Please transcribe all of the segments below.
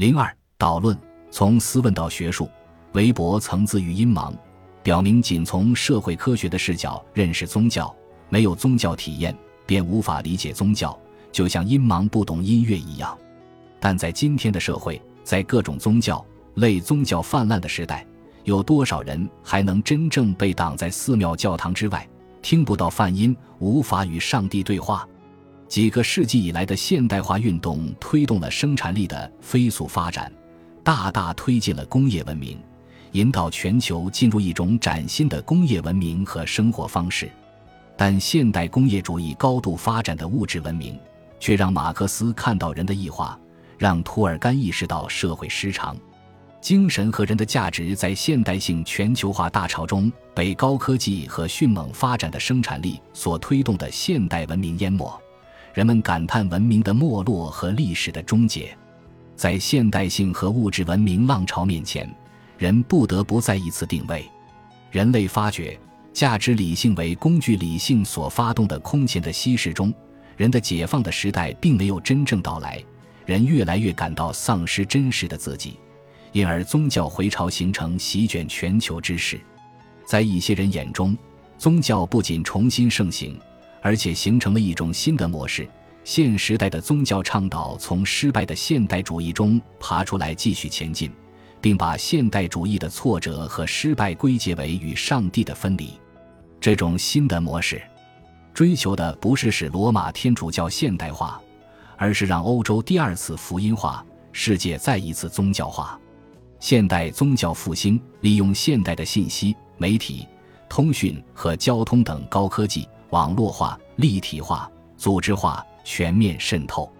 零二导论从思问到学术，韦伯曾自喻阴盲，表明仅从社会科学的视角认识宗教，没有宗教体验便无法理解宗教，就像阴盲不懂音乐一样。但在今天的社会，在各种宗教类宗教泛滥的时代，有多少人还能真正被挡在寺庙教堂之外，听不到梵音，无法与上帝对话？几个世纪以来的现代化运动推动了生产力的飞速发展，大大推进了工业文明，引导全球进入一种崭新的工业文明和生活方式。但现代工业主义高度发展的物质文明，却让马克思看到人的异化，让托尔干意识到社会失常。精神和人的价值在现代性全球化大潮中被高科技和迅猛发展的生产力所推动的现代文明淹没。人们感叹文明的没落和历史的终结，在现代性和物质文明浪潮面前，人不得不再一次定位。人类发觉价值理性为工具理性所发动的空前的稀释中，人的解放的时代并没有真正到来。人越来越感到丧失真实的自己，因而宗教回潮形成席卷全球之势。在一些人眼中，宗教不仅重新盛行。而且形成了一种新的模式。现时代的宗教倡导从失败的现代主义中爬出来，继续前进，并把现代主义的挫折和失败归结为与上帝的分离。这种新的模式，追求的不是使罗马天主教现代化，而是让欧洲第二次福音化，世界再一次宗教化。现代宗教复兴利用现代的信息、媒体、通讯和交通等高科技。网络化、立体化、组织化、全面渗透，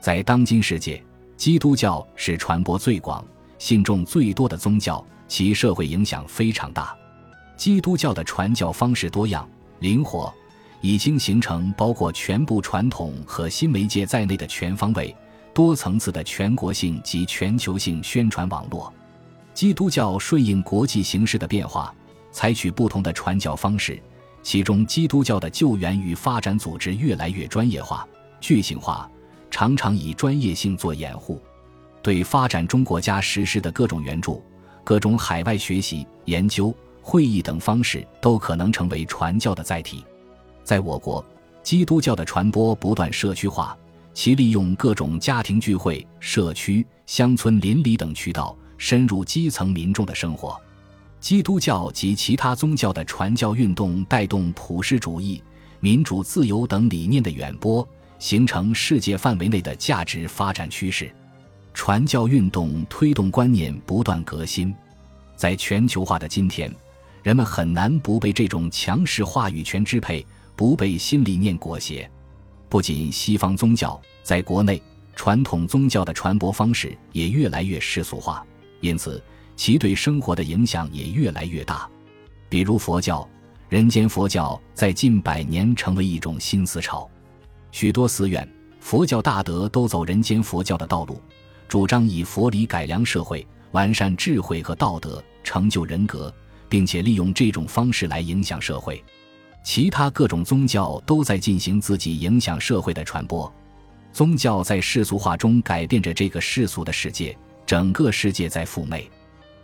在当今世界，基督教是传播最广、信众最多的宗教，其社会影响非常大。基督教的传教方式多样、灵活，已经形成包括全部传统和新媒介在内的全方位、多层次的全国性及全球性宣传网络。基督教顺应国际形势的变化，采取不同的传教方式。其中，基督教的救援与发展组织越来越专业化、具性化，常常以专业性做掩护。对发展中国家实施的各种援助、各种海外学习、研究、会议等方式，都可能成为传教的载体。在我国，基督教的传播不断社区化，其利用各种家庭聚会、社区、乡村邻里等渠道，深入基层民众的生活。基督教及其他宗教的传教运动带动普世主义、民主自由等理念的远播，形成世界范围内的价值发展趋势。传教运动推动观念不断革新，在全球化的今天，人们很难不被这种强势话语权支配，不被新理念裹挟。不仅西方宗教，在国内传统宗教的传播方式也越来越世俗化，因此。其对生活的影响也越来越大，比如佛教，人间佛教在近百年成为一种新思潮，许多寺院、佛教大德都走人间佛教的道路，主张以佛理改良社会、完善智慧和道德、成就人格，并且利用这种方式来影响社会。其他各种宗教都在进行自己影响社会的传播，宗教在世俗化中改变着这个世俗的世界，整个世界在赴美。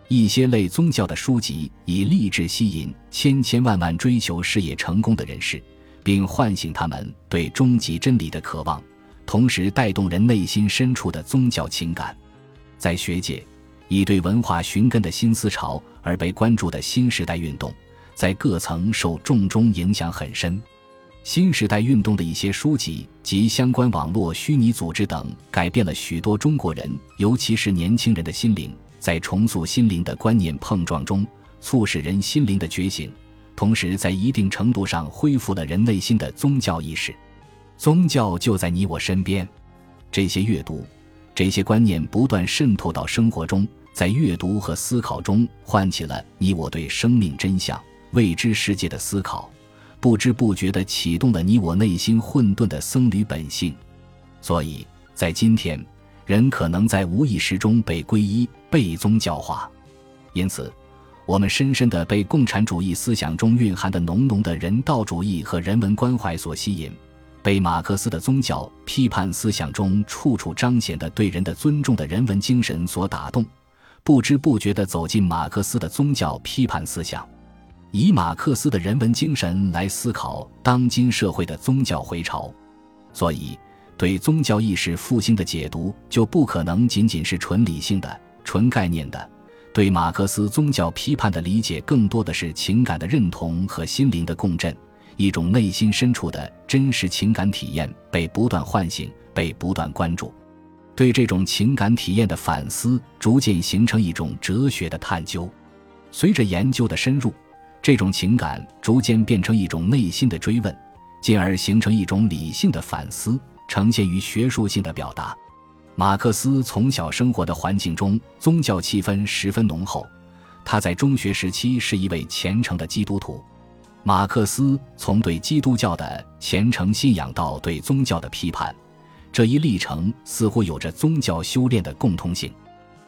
一些类宗教的书籍以励志吸引千千万万追求事业成功的人士，并唤醒他们对终极真理的渴望，同时带动人内心深处的宗教情感。在学界，以对文化寻根的新思潮而被关注的新时代运动，在各层受众中影响很深。新时代运动的一些书籍及相关网络虚拟组织等，改变了许多中国人，尤其是年轻人的心灵。在重塑心灵的观念碰撞中，促使人心灵的觉醒，同时在一定程度上恢复了人内心的宗教意识。宗教就在你我身边。这些阅读，这些观念不断渗透到生活中，在阅读和思考中唤起了你我对生命真相、未知世界的思考，不知不觉地启动了你我内心混沌的僧侣本性。所以在今天。人可能在无意识中被皈依、被宗教化，因此，我们深深地被共产主义思想中蕴含的浓浓的人道主义和人文关怀所吸引，被马克思的宗教批判思想中处处彰显的对人的尊重的人文精神所打动，不知不觉地走进马克思的宗教批判思想，以马克思的人文精神来思考当今社会的宗教回潮。所以，对宗教意识复兴的解读就不可能仅仅是纯理性的、纯概念的。对马克思宗教批判的理解，更多的是情感的认同和心灵的共振。一种内心深处的真实情感体验被不断唤醒，被不断关注，对这种情感体验的反思逐渐形成一种哲学的探究。随着研究的深入，这种情感逐渐变成一种内心的追问，进而形成一种理性的反思，呈现于学术性的表达。马克思从小生活的环境中，宗教气氛十分浓厚。他在中学时期是一位虔诚的基督徒。马克思从对基督教的虔诚信仰到对宗教的批判，这一历程似乎有着宗教修炼的共通性。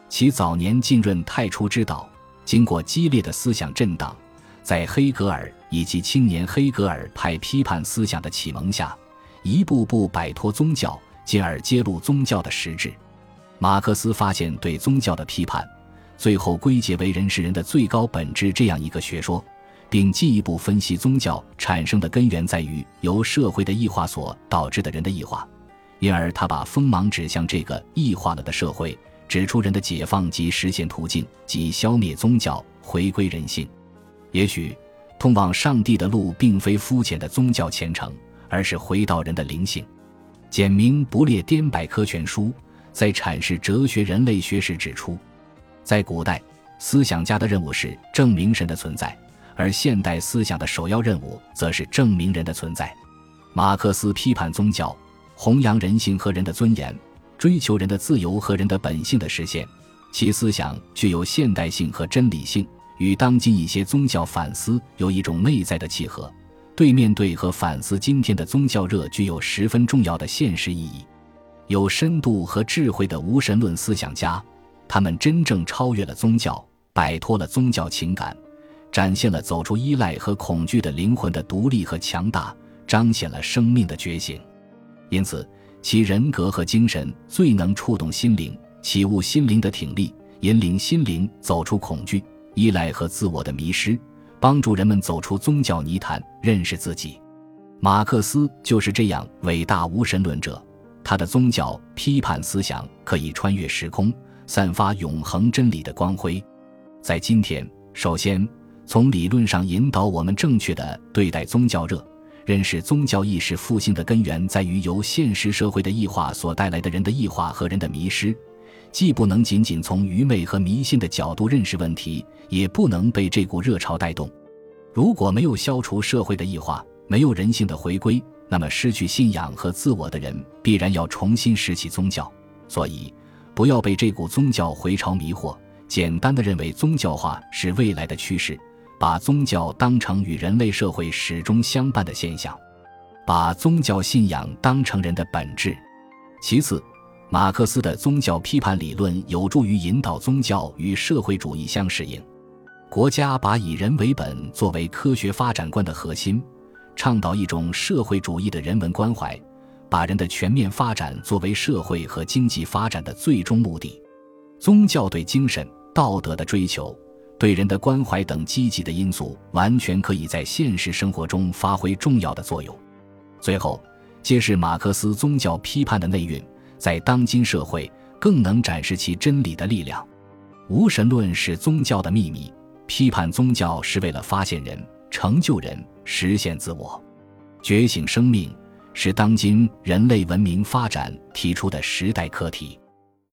其早年浸润太初之道，经过激烈的思想震荡，在黑格尔以及青年黑格尔派批判思想的启蒙下，一步步摆脱宗教，进而揭露宗教的实质。马克思发现对宗教的批判，最后归结为人是人的最高本质这样一个学说。并进一步分析宗教产生的根源在于由社会的异化所导致的人的异化，因而他把锋芒指向这个异化了的社会，指出人的解放及实现途径即消灭宗教，回归人性。也许，通往上帝的路并非肤浅的宗教虔诚，而是回到人的灵性。简明不列颠百科全书在阐释哲学人类学时指出，在古代，思想家的任务是证明神的存在。而现代思想的首要任务，则是证明人的存在。马克思批判宗教，弘扬人性和人的尊严，追求人的自由和人的本性的实现。其思想具有现代性和真理性，与当今一些宗教反思有一种内在的契合。对面对和反思今天的宗教热，具有十分重要的现实意义。有深度和智慧的无神论思想家，他们真正超越了宗教，摆脱了宗教情感。展现了走出依赖和恐惧的灵魂的独立和强大，彰显了生命的觉醒。因此，其人格和精神最能触动心灵，启悟心灵的挺立，引领心灵走出恐惧、依赖和自我的迷失，帮助人们走出宗教泥潭，认识自己。马克思就是这样伟大无神论者，他的宗教批判思想可以穿越时空，散发永恒真理的光辉。在今天，首先。从理论上引导我们正确的对待宗教热，认识宗教意识复兴的根源在于由现实社会的异化所带来的人的异化和人的迷失，既不能仅仅从愚昧和迷信的角度认识问题，也不能被这股热潮带动。如果没有消除社会的异化，没有人性的回归，那么失去信仰和自我的人必然要重新拾起宗教。所以，不要被这股宗教回潮迷惑，简单的认为宗教化是未来的趋势。把宗教当成与人类社会始终相伴的现象，把宗教信仰当成人的本质。其次，马克思的宗教批判理论有助于引导宗教与社会主义相适应。国家把以人为本作为科学发展观的核心，倡导一种社会主义的人文关怀，把人的全面发展作为社会和经济发展的最终目的。宗教对精神道德的追求。对人的关怀等积极的因素，完全可以在现实生活中发挥重要的作用。最后，揭示马克思宗教批判的内蕴，在当今社会更能展示其真理的力量。无神论是宗教的秘密，批判宗教是为了发现人、成就人、实现自我、觉醒生命，是当今人类文明发展提出的时代课题。